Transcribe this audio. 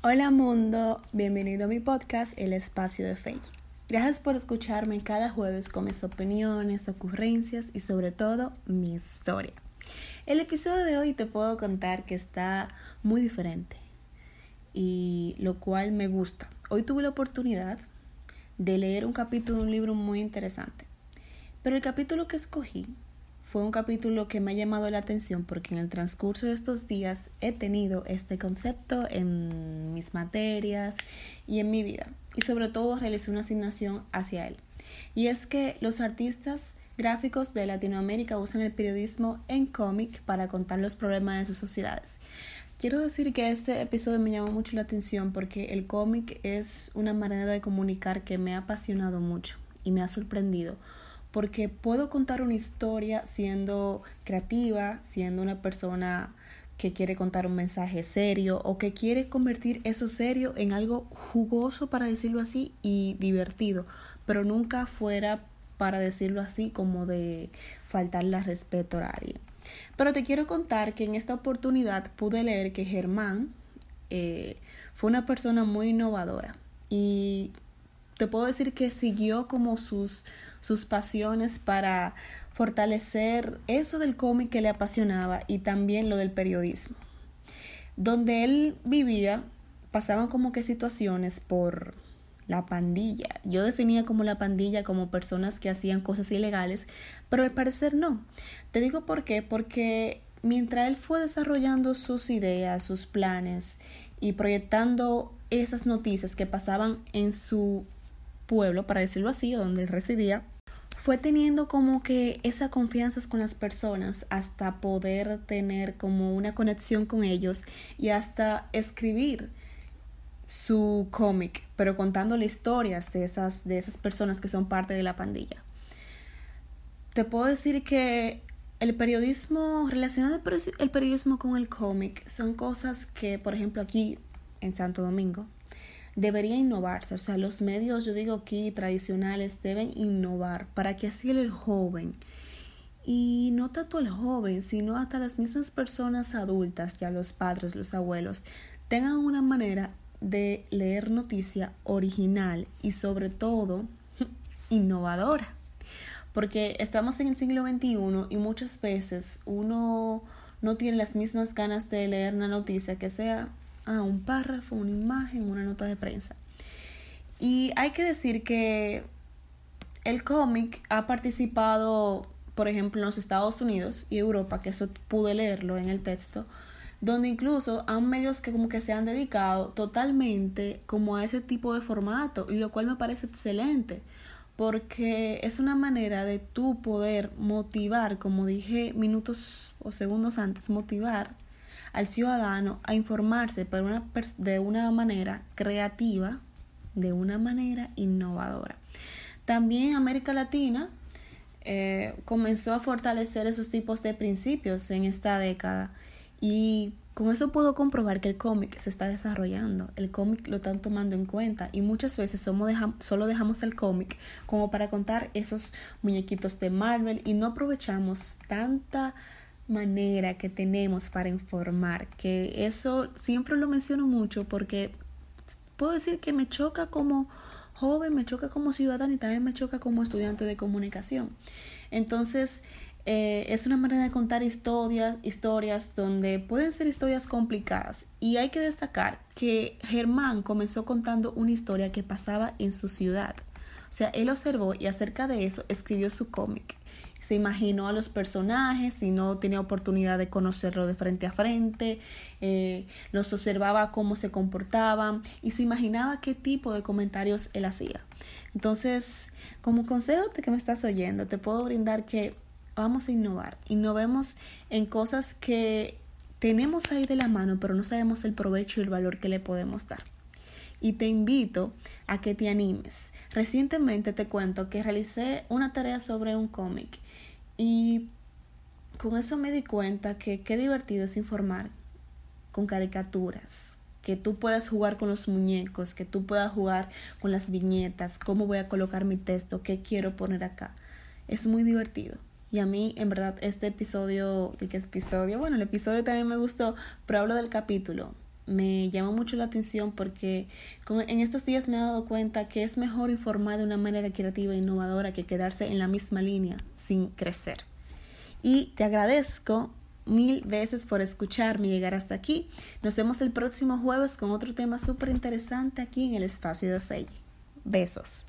Hola mundo, bienvenido a mi podcast El Espacio de Fake. Gracias por escucharme cada jueves con mis opiniones, ocurrencias y sobre todo mi historia. El episodio de hoy te puedo contar que está muy diferente y lo cual me gusta. Hoy tuve la oportunidad de leer un capítulo de un libro muy interesante, pero el capítulo que escogí fue un capítulo que me ha llamado la atención porque en el transcurso de estos días he tenido este concepto en mis materias y en mi vida y sobre todo realicé una asignación hacia él. Y es que los artistas gráficos de Latinoamérica usan el periodismo en cómic para contar los problemas de sus sociedades. Quiero decir que este episodio me llamó mucho la atención porque el cómic es una manera de comunicar que me ha apasionado mucho y me ha sorprendido porque puedo contar una historia siendo creativa, siendo una persona que quiere contar un mensaje serio o que quiere convertir eso serio en algo jugoso, para decirlo así, y divertido, pero nunca fuera, para decirlo así, como de faltarle respeto a alguien. Pero te quiero contar que en esta oportunidad pude leer que Germán eh, fue una persona muy innovadora y te puedo decir que siguió como sus sus pasiones para fortalecer eso del cómic que le apasionaba y también lo del periodismo. Donde él vivía, pasaban como que situaciones por la pandilla. Yo definía como la pandilla como personas que hacían cosas ilegales, pero al parecer no. Te digo por qué, porque mientras él fue desarrollando sus ideas, sus planes y proyectando esas noticias que pasaban en su pueblo, para decirlo así, donde él residía, fue teniendo como que esa confianza con las personas hasta poder tener como una conexión con ellos y hasta escribir su cómic, pero contándole historias de esas, de esas personas que son parte de la pandilla. Te puedo decir que el periodismo, relacionado el periodismo con el cómic, son cosas que, por ejemplo, aquí en Santo Domingo, debería innovarse. O sea, los medios, yo digo aquí, tradicionales, deben innovar para que así el joven, y no tanto el joven, sino hasta las mismas personas adultas, ya los padres, los abuelos, tengan una manera de leer noticia original y sobre todo innovadora. Porque estamos en el siglo XXI y muchas veces uno no tiene las mismas ganas de leer una noticia que sea a un párrafo, una imagen, una nota de prensa. Y hay que decir que el cómic ha participado, por ejemplo, en los Estados Unidos y Europa, que eso pude leerlo en el texto, donde incluso han medios que como que se han dedicado totalmente como a ese tipo de formato, y lo cual me parece excelente, porque es una manera de tú poder motivar, como dije minutos o segundos antes, motivar al ciudadano a informarse de una manera creativa, de una manera innovadora. También América Latina eh, comenzó a fortalecer esos tipos de principios en esta década y con eso puedo comprobar que el cómic se está desarrollando, el cómic lo están tomando en cuenta y muchas veces somos solo dejamos el cómic como para contar esos muñequitos de Marvel y no aprovechamos tanta manera que tenemos para informar, que eso siempre lo menciono mucho porque puedo decir que me choca como joven, me choca como ciudadana y también me choca como estudiante de comunicación. Entonces, eh, es una manera de contar historias, historias donde pueden ser historias complicadas. Y hay que destacar que Germán comenzó contando una historia que pasaba en su ciudad. O sea, él observó y acerca de eso escribió su cómic se imaginó a los personajes y no tenía oportunidad de conocerlo de frente a frente, eh, los observaba cómo se comportaban y se imaginaba qué tipo de comentarios él hacía. Entonces, como consejo que me estás oyendo, te puedo brindar que vamos a innovar, innovemos en cosas que tenemos ahí de la mano, pero no sabemos el provecho y el valor que le podemos dar y te invito a que te animes. Recientemente te cuento que realicé una tarea sobre un cómic y con eso me di cuenta que qué divertido es informar con caricaturas, que tú puedas jugar con los muñecos, que tú puedas jugar con las viñetas, cómo voy a colocar mi texto, qué quiero poner acá. Es muy divertido. Y a mí, en verdad, este episodio, ¿de qué episodio? Bueno, el episodio también me gustó, pero hablo del capítulo me llamó mucho la atención porque en estos días me he dado cuenta que es mejor informar de una manera creativa e innovadora que quedarse en la misma línea sin crecer. Y te agradezco mil veces por escucharme llegar hasta aquí. Nos vemos el próximo jueves con otro tema súper interesante aquí en el espacio de Faye. Besos.